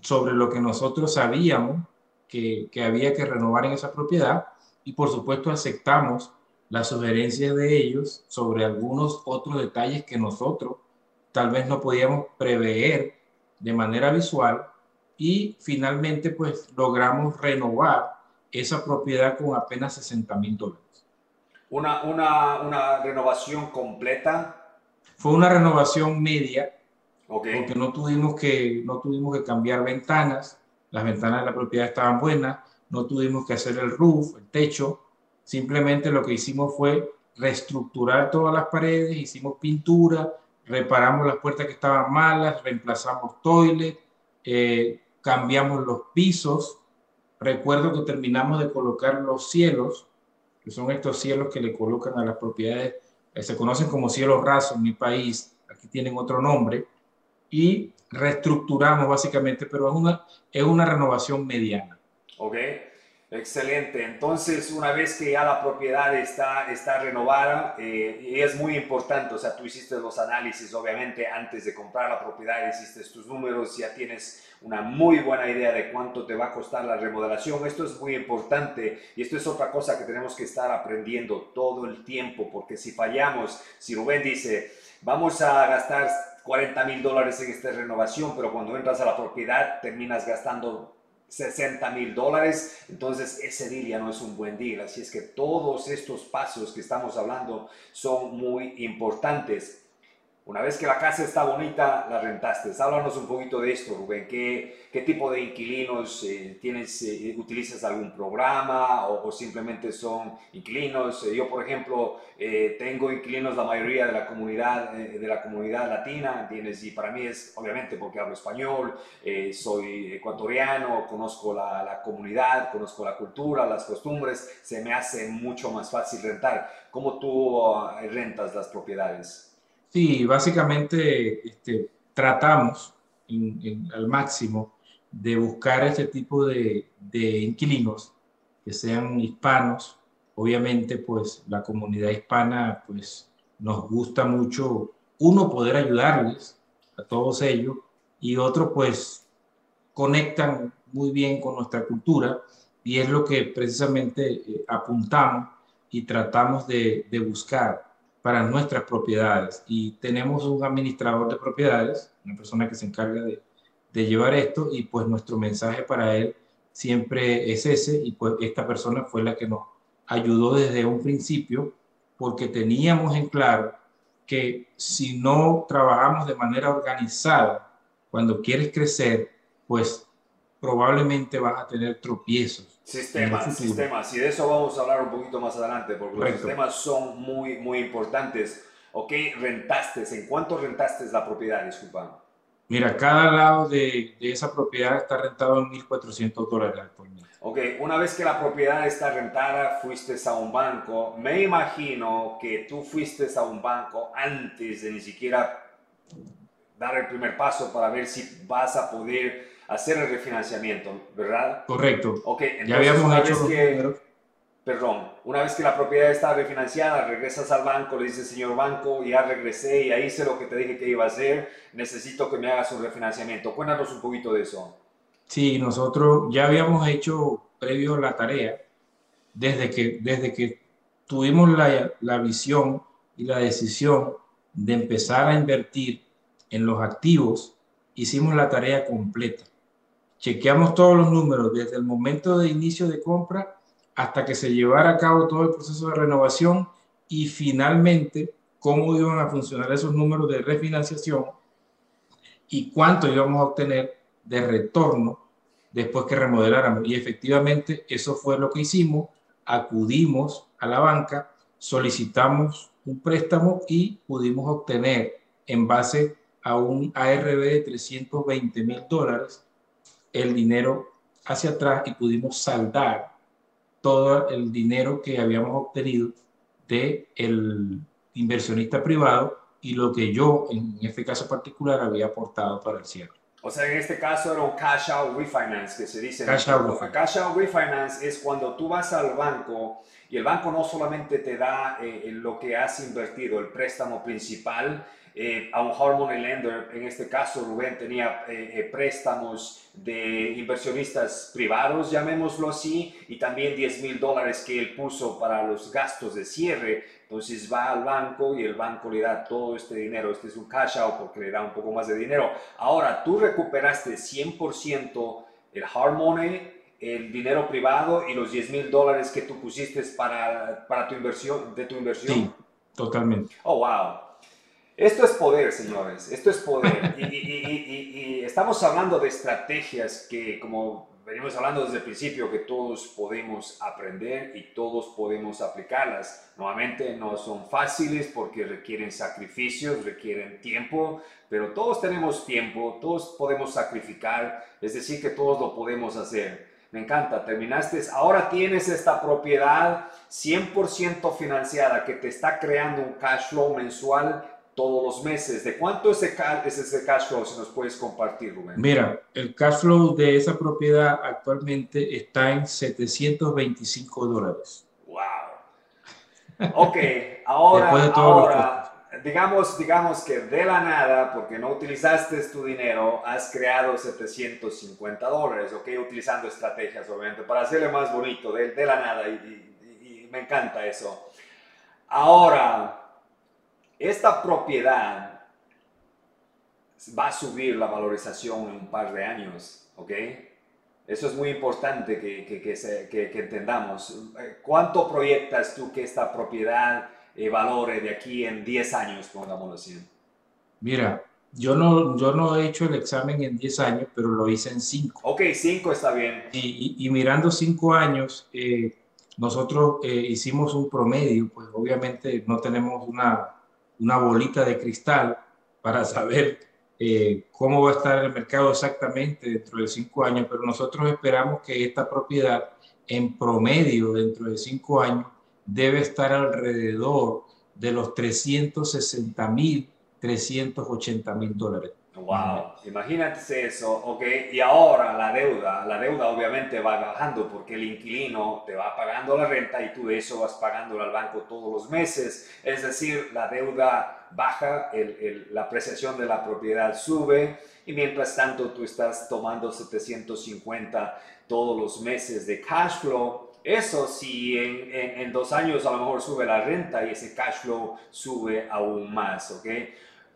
sobre lo que nosotros sabíamos que, que había que renovar en esa propiedad y por supuesto aceptamos la sugerencia de ellos sobre algunos otros detalles que nosotros tal vez no podíamos prever de manera visual y finalmente pues logramos renovar esa propiedad con apenas 60 mil dólares. Una, una, una, renovación completa? Fue una renovación media, porque no tuvimos, que, no tuvimos que cambiar ventanas, las ventanas de la propiedad estaban buenas, no tuvimos que hacer el roof, el techo, Simplemente lo que hicimos fue reestructurar todas las paredes, hicimos pintura, reparamos las puertas que estaban malas, reemplazamos toilet, eh, cambiamos los pisos. Recuerdo que terminamos de colocar los cielos, que son estos cielos que le colocan a las propiedades, eh, se conocen como cielos rasos en mi país, aquí tienen otro nombre, y reestructuramos básicamente, pero es una, es una renovación mediana. Ok. Excelente. Entonces, una vez que ya la propiedad está, está renovada, eh, y es muy importante, o sea, tú hiciste los análisis, obviamente, antes de comprar la propiedad, hiciste tus números, ya tienes una muy buena idea de cuánto te va a costar la remodelación. Esto es muy importante y esto es otra cosa que tenemos que estar aprendiendo todo el tiempo, porque si fallamos, si Rubén dice, vamos a gastar 40 mil dólares en esta renovación, pero cuando entras a la propiedad terminas gastando 60 mil dólares, entonces ese deal ya no es un buen deal. Así es que todos estos pasos que estamos hablando son muy importantes. Una vez que la casa está bonita, la rentaste. Háblanos un poquito de esto, Rubén. ¿Qué, qué tipo de inquilinos eh, tienes? Eh, ¿Utilizas algún programa o, simplemente son inquilinos? Eh, yo, por ejemplo, tengo inquilinos la mayoría de la comunidad, de la comunidad latina, ¿tienes? Y para mí es, obviamente, porque hablo español, soy ecuatoriano, conozco la, la comunidad, conozco la cultura, las costumbres, se me hace mucho más fácil rentar. ¿Cómo tú ah, rentas las propiedades? Sí, básicamente este, tratamos al máximo de buscar este tipo de, de, inquilinos que sean hispanos. Obviamente, pues la comunidad hispana, pues nos gusta mucho, uno, poder ayudarles a todos ellos y otro, pues conectan muy bien con nuestra cultura y es lo que precisamente eh, apuntamos y tratamos de, de, buscar para nuestras propiedades. Y tenemos un administrador de propiedades, una persona que se encarga de, llevar esto y pues nuestro mensaje para él siempre es ese y pues esta persona fue la que nos ayudó desde un principio porque teníamos en claro que si no trabajamos de manera organizada, cuando quieres crecer, pues probablemente vas a tener tropiezos. Sistemas, sistemas. Y de eso vamos a hablar un poquito más adelante, porque los sistemas son muy, muy importantes. ¿Ok? Rentaste. ¿En cuánto rentaste la propiedad? Disculpa. Mira, cada lado de, de esa propiedad está rentado en 1.400 dólares actualmente. Ok, una vez que la propiedad está rentada, fuiste a un banco. Me imagino que tú fuiste a un banco antes de ni siquiera dar el primer paso para ver si vas a poder hacer el refinanciamiento, ¿verdad? Correcto. Ok, entonces ya habíamos una hecho vez que, perdón, una vez que la propiedad está refinanciada, regresas al banco, le dices, señor banco, ya regresé y ahí hice lo que te dije que iba a hacer, necesito que me hagas un refinanciamiento. Cuéntanos un poquito de eso. Sí, nosotros ya habíamos hecho previo la tarea desde que, desde que tuvimos la, la visión y la decisión de empezar a invertir en los activos, hicimos la tarea completa. Chequeamos todos los números desde el momento de inicio de compra hasta que se llevara a cabo todo el proceso de renovación y finalmente cómo iban a funcionar esos números de refinanciación y cuánto íbamos a obtener de retorno después que remodeláramos. Y efectivamente eso fue lo que hicimos. Acudimos a la banca, solicitamos un préstamo y pudimos obtener en base a un ARB de 320 mil dólares el dinero hacia atrás y pudimos saldar todo el dinero que habíamos obtenido de el inversionista privado y lo que yo en este caso particular había aportado para el cierre. O sea, en este caso era un cash out refinance que se dice. Cash out, cash out refinance es cuando tú vas al banco y el banco no solamente te da eh, lo que has invertido, el préstamo principal, eh, a un Harmony Lender, en este caso Rubén tenía eh, préstamos de inversionistas privados, llamémoslo así, y también 10 mil dólares que él puso para los gastos de cierre entonces va al banco y el banco le da todo este dinero. Este es un cash out porque le da un poco más de dinero. Ahora, tú recuperaste 100% el hard money, el dinero privado y los 10 mil dólares que tú pusiste para, para tu inversión, de tu inversión. Sí, totalmente. Oh, wow. Esto es poder, señores. Esto es poder. y, y, y, estamos hablando de estrategias que, como venimos hablando desde el principio que todos podemos aprender y todos podemos aplicarlas. Nuevamente no son fáciles porque requieren sacrificios, requieren tiempo, pero todos tenemos tiempo, todos podemos sacrificar, es decir, que todos lo podemos hacer. Me encanta, terminaste, ahora tienes esta propiedad 100% financiada que te está creando un cash flow mensual todos los meses. ¿De cuánto es ese, cash flow? Si nos puedes compartir, Rubén. Mira, el cash flow de esa propiedad actualmente está en 725 dólares. ¡Wow! Ok, ahora, ahora digamos, digamos que de la nada, porque no utilizaste tu dinero, has creado 750 dólares, ok, utilizando estrategias, obviamente, para hacerle más bonito, de, de la nada, y me encanta eso. Ahora, esta propiedad va a subir la valorización en un par de años, ¿ok? Eso es muy importante que, que, entendamos. ¿Cuánto proyectas tú que esta propiedad eh, valore de aquí en 10 años, pongámoslo así? Mira, yo no, yo no he hecho el examen en 10 años, pero lo hice en 5. Ok, 5 está bien. Y, mirando 5 años, eh, nosotros eh, hicimos un promedio, pues obviamente no tenemos una una bolita de cristal para saber eh, cómo va a estar el mercado exactamente dentro de cinco años, pero nosotros esperamos que esta propiedad en promedio dentro de cinco años debe estar alrededor de los 360 mil, 380 mil dólares. Wow, imagínate eso, ok, y ahora la deuda, la deuda obviamente va bajando porque el inquilino te va pagando la renta y tú de eso vas pagando al banco todos los meses, es decir, la deuda baja, la apreciación de la propiedad sube y mientras tanto tú estás tomando 750 todos los meses de cash flow. Eso si en, en dos años a lo mejor sube la renta y ese cash flow sube aún más, ¿ok?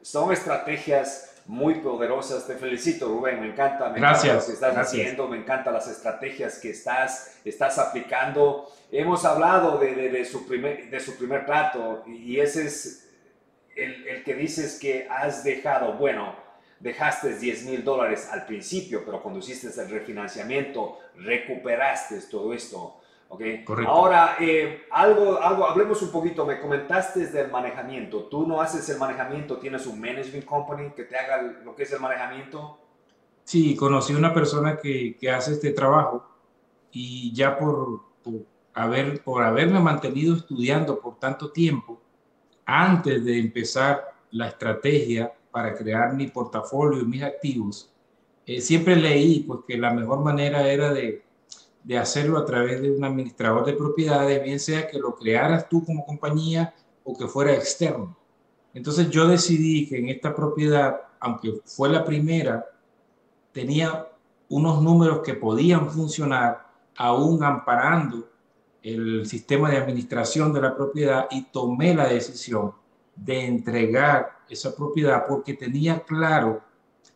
Son estrategias muy poderosas. Te felicito, Rubén. Me encanta, me gracias, lo que estás haciendo, me encantan las estrategias que estás, estás aplicando. Hemos hablado de, de, su, primer, de su primer trato y ese es el, el que dices que has dejado, bueno, dejaste 10 mil dólares al principio, pero cuando hiciste el refinanciamiento, recuperaste todo esto. Okay. Ahora, eh, algo, algo, hablemos un poquito, me comentaste del manejamiento. ¿Tú no haces el manejamiento? ¿Tienes un management company que te haga lo que es el manejamiento? Sí, conocí una persona que, que hace este trabajo y ya por, por, haber, por haberme mantenido estudiando por tanto tiempo, antes de empezar la estrategia para crear mi portafolio y mis activos, eh, siempre leí pues, que la mejor manera era de de hacerlo a través de un administrador de propiedades, bien sea que lo crearas tú como compañía o que fuera externo. Entonces yo decidí que en esta propiedad, aunque fue la primera, tenía unos números que podían funcionar aún amparando el sistema de administración de la propiedad y tomé la decisión de entregar esa propiedad porque tenía claro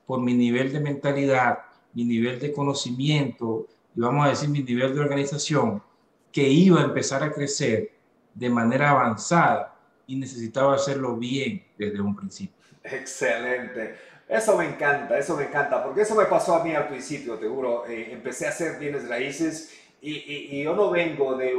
por mi nivel de mentalidad, mi nivel de conocimiento, y vamos a decir mi nivel de organización, que iba a empezar a crecer de manera avanzada y necesitaba hacerlo bien desde un principio. Excelente. Eso me encanta, eso me encanta, porque eso me pasó a mí al principio, te juro. Eh, empecé a hacer bienes raíces y, y, yo no vengo de,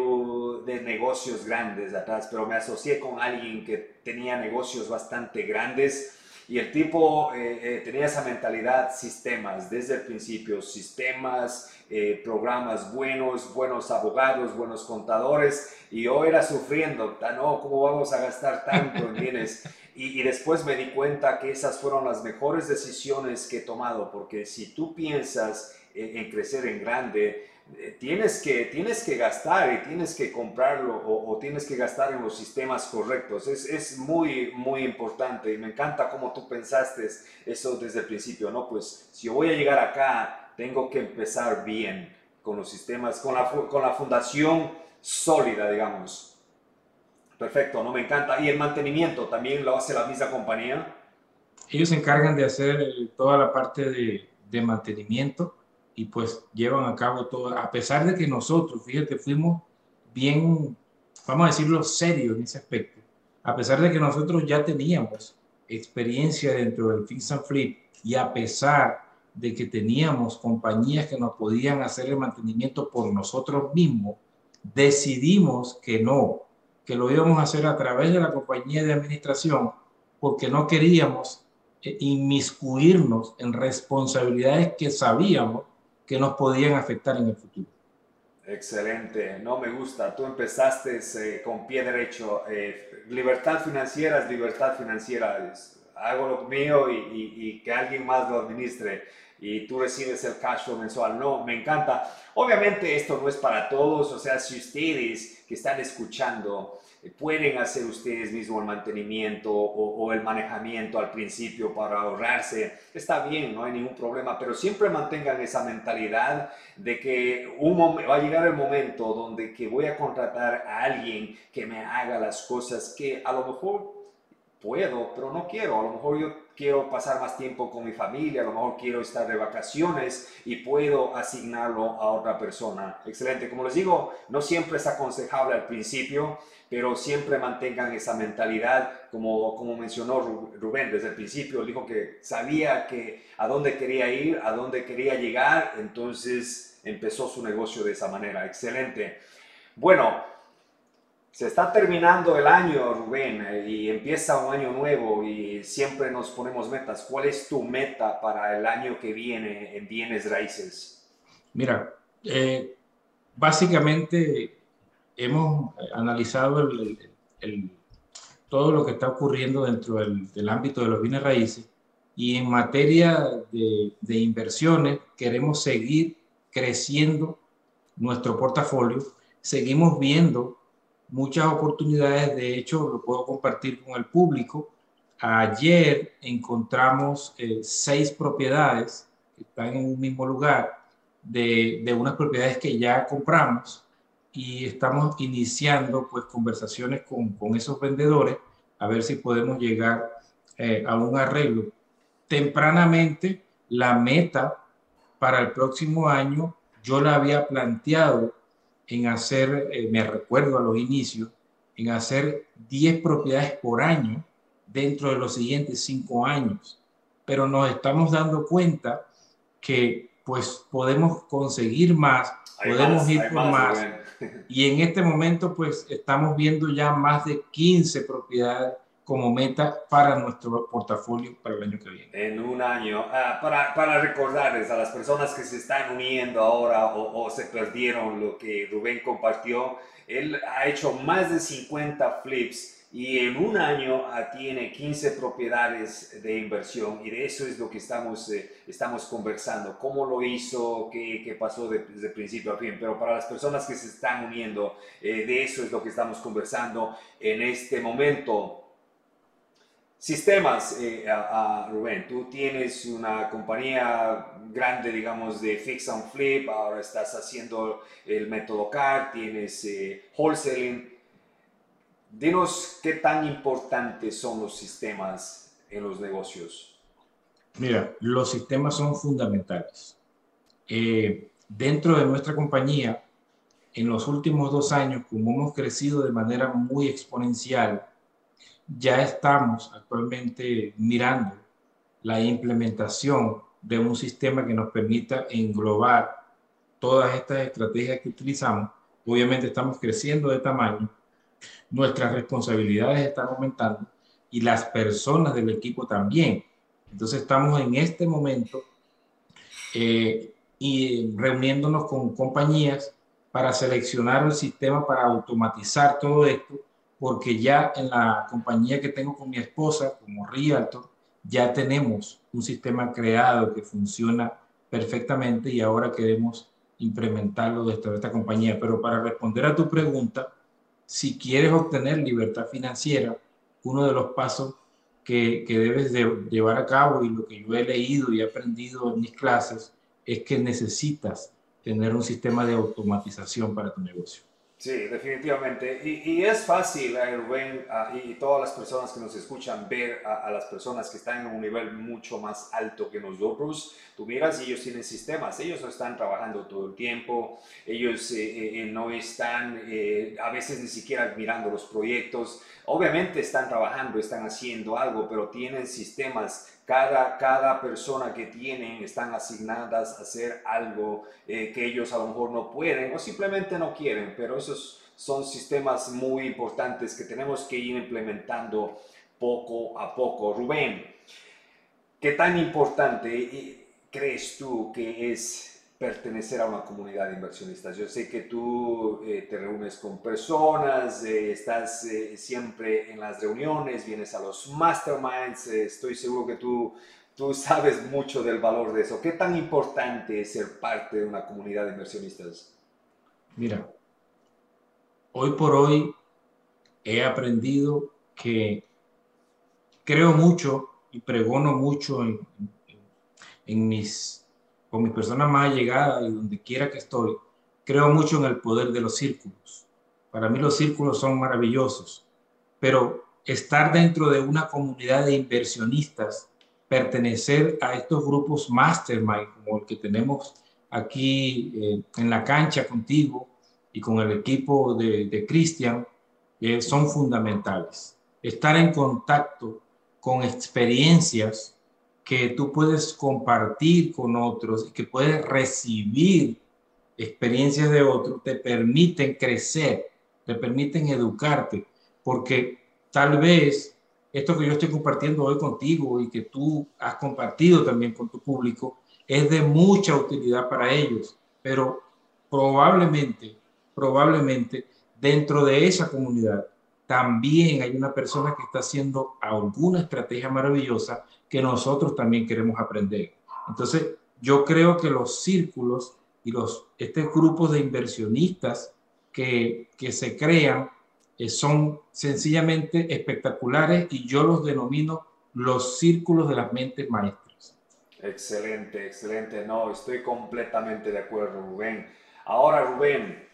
de, negocios grandes atrás, pero me asocié con alguien que tenía negocios bastante grandes y el tipo eh, eh, tenía esa mentalidad, sistemas, desde el principio, sistemas, eh, programas buenos, buenos abogados, buenos contadores, y yo era sufriendo, no, ¿cómo vamos a gastar tanto en bienes? Y, y, después me di cuenta que esas fueron las mejores decisiones que he tomado, porque si tú piensas en crecer en grande, tienes que, tienes que gastar y tienes que comprarlo o, tienes que gastar en los sistemas correctos. Es, es, muy, muy importante y me encanta cómo tú pensaste eso desde el principio, ¿no? Pues si yo voy a llegar acá, tengo que empezar bien con los sistemas, con la, con la fundación sólida, digamos. Perfecto, ¿no? Me encanta. ¿Y el mantenimiento también lo hace la misma compañía? Ellos se encargan de hacer toda la parte de, de mantenimiento y pues llevan a cabo todo, a pesar de que nosotros, fíjate, fuimos bien, vamos a decirlo, serios en ese aspecto, a pesar de que nosotros ya teníamos experiencia dentro del Fix and Flip y a pesar de que teníamos compañías que nos podían hacer el mantenimiento por nosotros mismos, decidimos que no, que lo íbamos a hacer a través de la compañía de administración porque no queríamos eh, inmiscuirnos en responsabilidades que sabíamos que nos podían afectar en el futuro. Excelente, no me gusta. Tú empezaste eh, con pie derecho. Eh, libertad financiera es libertad financiera. hago lo mío y, y, que alguien más lo administre y tú recibes el cash flow mensual. No, me encanta. Obviamente esto no es para todos. O sea, si ustedes que están escuchando pueden hacer ustedes mismos el mantenimiento o, el manejamiento al principio para ahorrarse, está bien, no hay ningún problema, pero siempre mantengan esa mentalidad de que un va a llegar el momento donde que voy a contratar a alguien que me haga las cosas que a lo mejor puedo, pero no quiero, a lo mejor yo quiero pasar más tiempo con mi familia, a lo mejor quiero estar de vacaciones y puedo asignarlo a otra persona. Excelente, como les digo, no siempre es aconsejable al principio, pero siempre mantengan esa mentalidad, como, como mencionó Rubén desde el principio, dijo que sabía que a dónde quería ir, a dónde quería llegar, entonces empezó su negocio de esa manera. Excelente. Bueno, se está terminando el año, Rubén, y empieza un año nuevo y siempre nos ponemos metas. ¿Cuál es tu meta para el año que viene en bienes raíces? Mira, eh, básicamente hemos analizado todo lo que está ocurriendo dentro del, ámbito de los bienes raíces Y en materia de inversiones, queremos seguir creciendo nuestro portafolio. Seguimos viendo muchas oportunidades, de hecho lo puedo compartir con el público. Ayer encontramos eh, seis propiedades que están en un mismo lugar de, de, unas propiedades que ya compramos y estamos iniciando pues conversaciones con, con esos vendedores a ver si podemos llegar eh, a un arreglo. Tempranamente la meta para el próximo año yo la había planteado en hacer, eh, me recuerdo a los inicios, en hacer 10 propiedades por año dentro de los siguientes 5 años. Pero nos estamos dando cuenta que pues podemos conseguir más, podemos ir por más. Y en este momento pues estamos viendo ya más de 15 propiedades como meta para nuestro portafolio para el año que viene? En un año. Ah, para, para, recordarles a las personas que se están uniendo ahora o, o, se perdieron lo que Rubén compartió, él ha hecho más de 50 flips y en un año ah, tiene 15 propiedades de inversión y de eso es lo que estamos, eh, estamos conversando, cómo lo hizo, qué, qué pasó de, desde principio a fin, pero para las personas que se están uniendo, eh, de eso es lo que estamos conversando en este momento. Sistemas, eh, a, a Rubén, tú tienes una compañía grande, digamos, de fix and flip, ahora estás haciendo el método CAR, tienes eh, wholesaling. Dinos qué tan importantes son los sistemas en los negocios. Mira, los sistemas son fundamentales. Eh, dentro de nuestra compañía, en los últimos dos años, como hemos crecido de manera muy exponencial, ya estamos actualmente mirando la implementación de un sistema que nos permita englobar todas estas estrategias que utilizamos. Obviamente estamos creciendo de tamaño, nuestras responsabilidades están aumentando y las personas del equipo también. Entonces estamos en este momento eh, y reuniéndonos con compañías para seleccionar el sistema para automatizar todo esto porque ya en la compañía que tengo con mi esposa, como Realtor, ya tenemos un sistema creado que funciona perfectamente y ahora queremos implementarlo dentro de esta compañía. Pero para responder a tu pregunta, si quieres obtener libertad financiera, uno de los pasos que, debes de llevar a cabo y lo que yo he leído y aprendido en mis clases es que necesitas tener un sistema de automatización para tu negocio. Sí, definitivamente. Y, es fácil, eh, Rubén, uh, y todas las personas que nos escuchan, ver a, las personas que están en un nivel mucho más alto que nosotros. Tú miras y ellos tienen sistemas, ellos no están trabajando todo el tiempo, ellos eh, eh, no están eh, a veces ni siquiera mirando los proyectos. Obviamente están trabajando, están haciendo algo, pero tienen sistemas cada, cada persona que tienen están asignadas a hacer algo eh, que ellos a lo mejor no pueden o simplemente no quieren, pero esos son sistemas muy importantes que tenemos que ir implementando poco a poco. Rubén, ¿qué tan importante crees tú que es pertenecer a una comunidad de inversionistas. Yo sé que tú eh, te reúnes con personas, eh, estás eh, siempre en las reuniones, vienes a los masterminds, eh, estoy seguro que tú, tú sabes mucho del valor de eso. ¿Qué tan importante es ser parte de una comunidad de inversionistas? Mira, hoy por hoy he aprendido que creo mucho y pregono mucho en, en, en mis con mis personas más allegadas y donde quiera que estoy, creo mucho en el poder de los círculos. Para mí los círculos son maravillosos, pero estar dentro de una comunidad de inversionistas, pertenecer a estos grupos mastermind como el que tenemos aquí eh, en la cancha contigo y con el equipo de, de Cristian, eh, son fundamentales. Estar en contacto con experiencias que tú puedes compartir con otros y que puedes recibir experiencias de otros, te permiten crecer, te permiten educarte, porque tal vez esto que yo estoy compartiendo hoy contigo y que tú has compartido también con tu público es de mucha utilidad para ellos, pero probablemente, probablemente dentro de esa comunidad también hay una persona que está haciendo alguna estrategia maravillosa que nosotros también queremos aprender. Entonces, yo creo que los círculos y los, este grupos de inversionistas que, que se crean eh, son sencillamente espectaculares y yo los denomino los círculos de las mentes maestras. Excelente, excelente. No, estoy completamente de acuerdo, Rubén. Ahora, Rubén,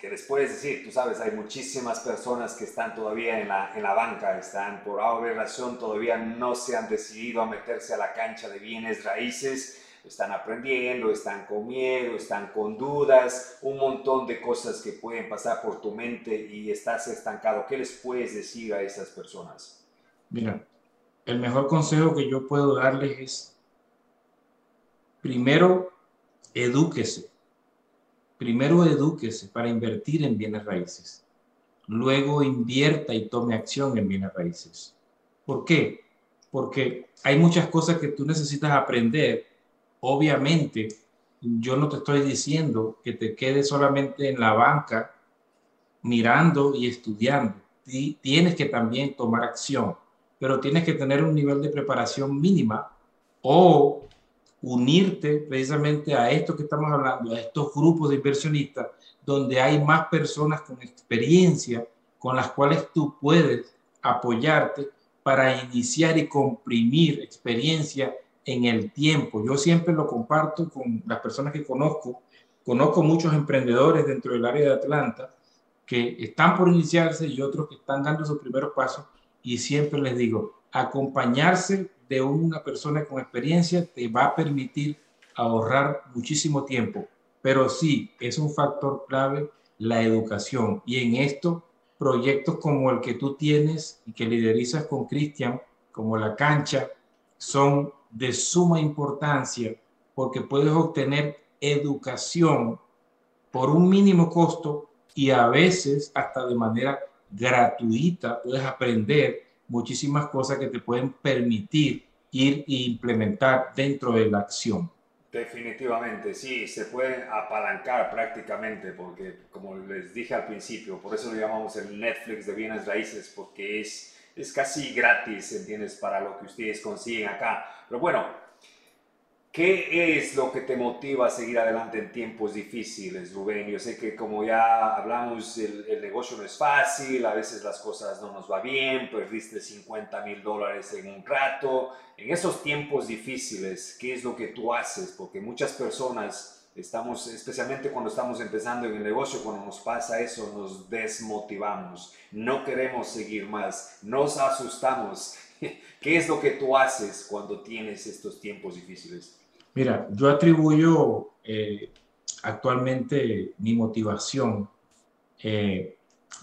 que les puedes decir, tú sabes, hay muchísimas personas que están todavía en la, en la banca, están por alguna razón, todavía no se han decidido a meterse a la cancha de bienes raíces, están aprendiendo, están con miedo, están con dudas, un montón de cosas que pueden pasar por tu mente y estás estancado. ¿Qué les puedes decir a esas personas? Mira, el mejor consejo que yo puedo darles es, primero, edúquese Primero edúquese para invertir en bienes raíces. Luego invierta y tome acción en bienes raíces. ¿Por qué? Porque hay muchas cosas que tú necesitas aprender. Obviamente, yo no te estoy diciendo que te quedes solamente en la banca mirando y estudiando. Tienes que también tomar acción, pero tienes que tener un nivel de preparación mínima o unirte precisamente a esto que estamos hablando, a estos grupos de inversionistas, donde hay más personas con experiencia con las cuales tú puedes apoyarte para iniciar y comprimir experiencia en el tiempo. Yo siempre lo comparto con las personas que conozco. Conozco muchos emprendedores dentro del área de Atlanta que están por iniciarse y otros que están dando sus primeros pasos y siempre les digo, acompañarse de una persona con experiencia te va a permitir ahorrar muchísimo tiempo. Pero sí, es un factor clave la educación. Y en esto, proyectos como el que tú tienes y que liderizas con Cristian, como la cancha, son de suma importancia porque puedes obtener educación por un mínimo costo y a veces hasta de manera gratuita puedes aprender muchísimas cosas que te pueden permitir ir e implementar dentro de la acción. Definitivamente, sí, se pueden apalancar prácticamente, porque como les dije al principio, por eso lo llamamos el Netflix de bienes raíces, porque es, es casi gratis, ¿entiendes? Para lo que ustedes consiguen acá. Pero bueno, ¿Qué es lo que te motiva a seguir adelante en tiempos difíciles, Rubén? Yo sé que como ya hablamos, el, negocio no es fácil, a veces las cosas no nos va bien, perdiste 50 mil dólares en un rato. En esos tiempos difíciles, ¿qué es lo que tú haces? Porque muchas personas estamos, especialmente cuando estamos empezando en el negocio, cuando nos pasa eso, nos desmotivamos, no queremos seguir más, nos asustamos. ¿Qué es lo que tú haces cuando tienes estos tiempos difíciles? Mira, yo atribuyo eh, actualmente mi motivación. Eh,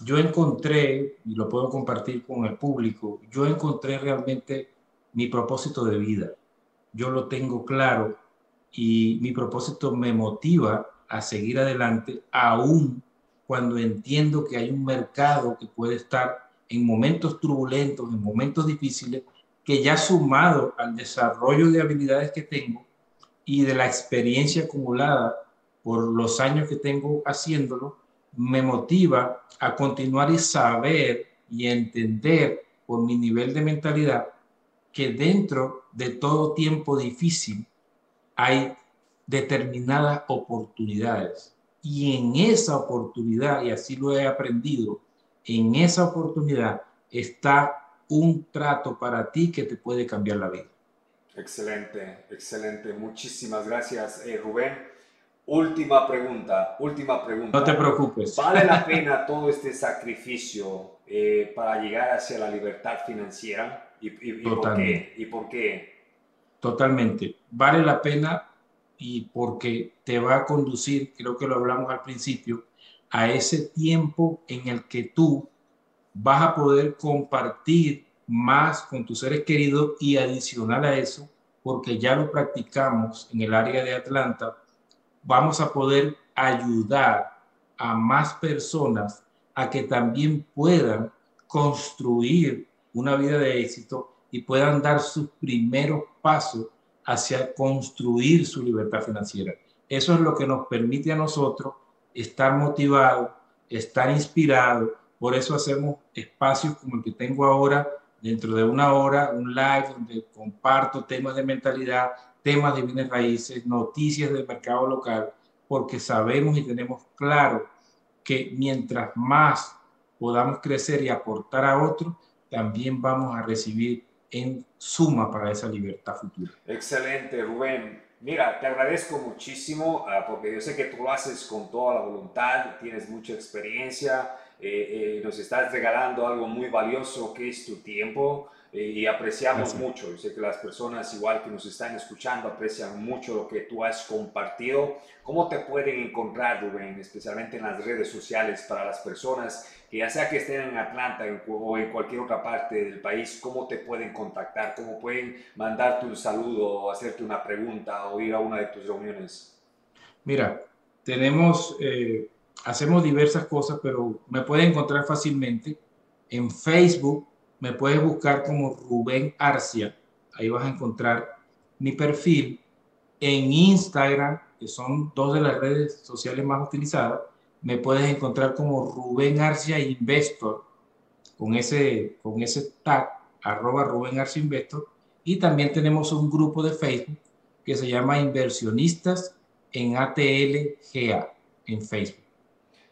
yo encontré, y lo puedo compartir con el público, yo encontré realmente mi propósito de vida. Yo lo tengo claro y mi propósito me motiva a seguir adelante aún cuando entiendo que hay un mercado que puede estar en momentos turbulentos, en momentos difíciles, que ya sumado al desarrollo de habilidades que tengo, y de la experiencia acumulada por los años que tengo haciéndolo, me motiva a continuar y saber y entender por mi nivel de mentalidad que dentro de todo tiempo difícil hay determinadas oportunidades. Y en esa oportunidad, y así lo he aprendido, en esa oportunidad está un trato para ti que te puede cambiar la vida. Excelente, excelente. Muchísimas gracias, eh, Rubén. Última pregunta, última pregunta. No te preocupes. ¿Vale la pena todo este sacrificio eh, para llegar hacia la libertad financiera? ¿Y, por qué? ¿Y por qué? Totalmente. Vale la pena y porque te va a conducir, creo que lo hablamos al principio, a ese tiempo en el que tú vas a poder compartir más con tus seres queridos y adicional a eso, porque ya lo practicamos en el área de Atlanta, vamos a poder ayudar a más personas a que también puedan construir una vida de éxito y puedan dar sus primeros pasos hacia construir su libertad financiera. Eso es lo que nos permite a nosotros estar motivados, estar inspirados. Por eso hacemos espacios como el que tengo ahora dentro de una hora un live donde comparto temas de mentalidad, temas de bienes raíces, noticias del mercado local, porque sabemos y tenemos claro que mientras más podamos crecer y aportar a otros, también vamos a recibir en suma para esa libertad futura. Excelente, Rubén. Mira, te agradezco muchísimo ah, porque yo sé que tú lo haces con toda la voluntad, tienes mucha experiencia, eh, eh, nos estás regalando algo muy valioso que es tu tiempo eh, y apreciamos mucho. Yo sé que las personas igual que nos están escuchando aprecian mucho lo que tú has compartido. ¿Cómo te pueden encontrar, Rubén, especialmente en las redes sociales para las personas que ya sea que estén en Atlanta o en cualquier otra parte del país, cómo te pueden contactar, cómo pueden mandarte un saludo, o hacerte una pregunta o ir a una de tus reuniones? Mira, tenemos, eh, hacemos diversas cosas, pero me pueden encontrar fácilmente en Facebook, me puedes buscar como Rubén Arcia, ahí vas a encontrar mi perfil, en Instagram, que son dos de las redes sociales más utilizadas, me puedes encontrar como Rubén Arcia Investor, con ese, con ese tag, arroba Rubén Arcia Investor, y también tenemos un grupo de Facebook que se llama Inversionistas en ATLGA, en Facebook.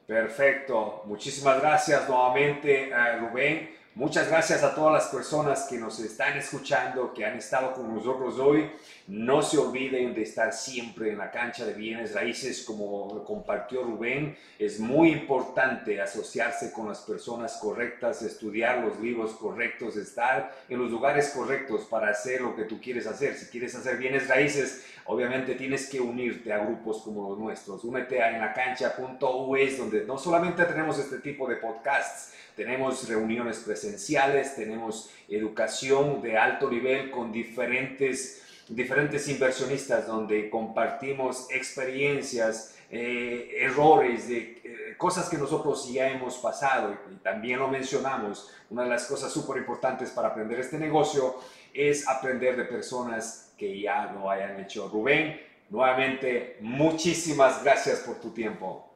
Perfecto, muchísimas gracias nuevamente, eh, Rubén. Muchas gracias a todas las personas que nos están escuchando, que han estado con nosotros hoy. No se olviden de estar siempre en la cancha de bienes raíces, como compartió Rubén. Es muy importante asociarse con las personas correctas, estudiar los libros correctos, estar en los lugares correctos para hacer lo que tú quieres hacer. Si quieres hacer bienes raíces, obviamente tienes que unirte a grupos como los nuestros. Únete a enlacancha.us, donde no solamente tenemos este tipo de podcasts, tenemos reuniones presenciales, tenemos educación de alto nivel con diferentes, diferentes inversionistas donde compartimos experiencias, eh, errores, de, eh, cosas que nosotros ya hemos pasado y, también lo mencionamos. Una de las cosas súper importantes para aprender este negocio es aprender de personas que ya lo hayan hecho. Rubén, nuevamente, muchísimas gracias por tu tiempo.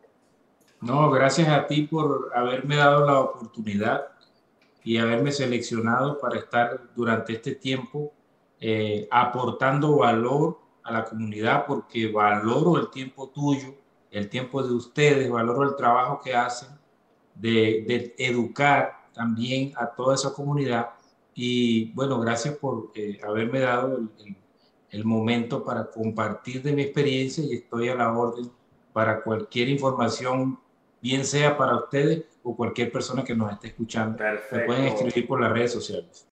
No, gracias a ti por haberme dado la oportunidad y haberme seleccionado para estar durante este tiempo eh, aportando valor a la comunidad porque valoro el tiempo tuyo, el tiempo de ustedes, valoro el trabajo que hacen de, educar también a toda esa comunidad y bueno, gracias por eh, haberme dado el, el momento para compartir de mi experiencia y estoy a la orden para cualquier información bien sea para ustedes o cualquier persona que nos esté escuchando. Me pueden escribir por las redes sociales.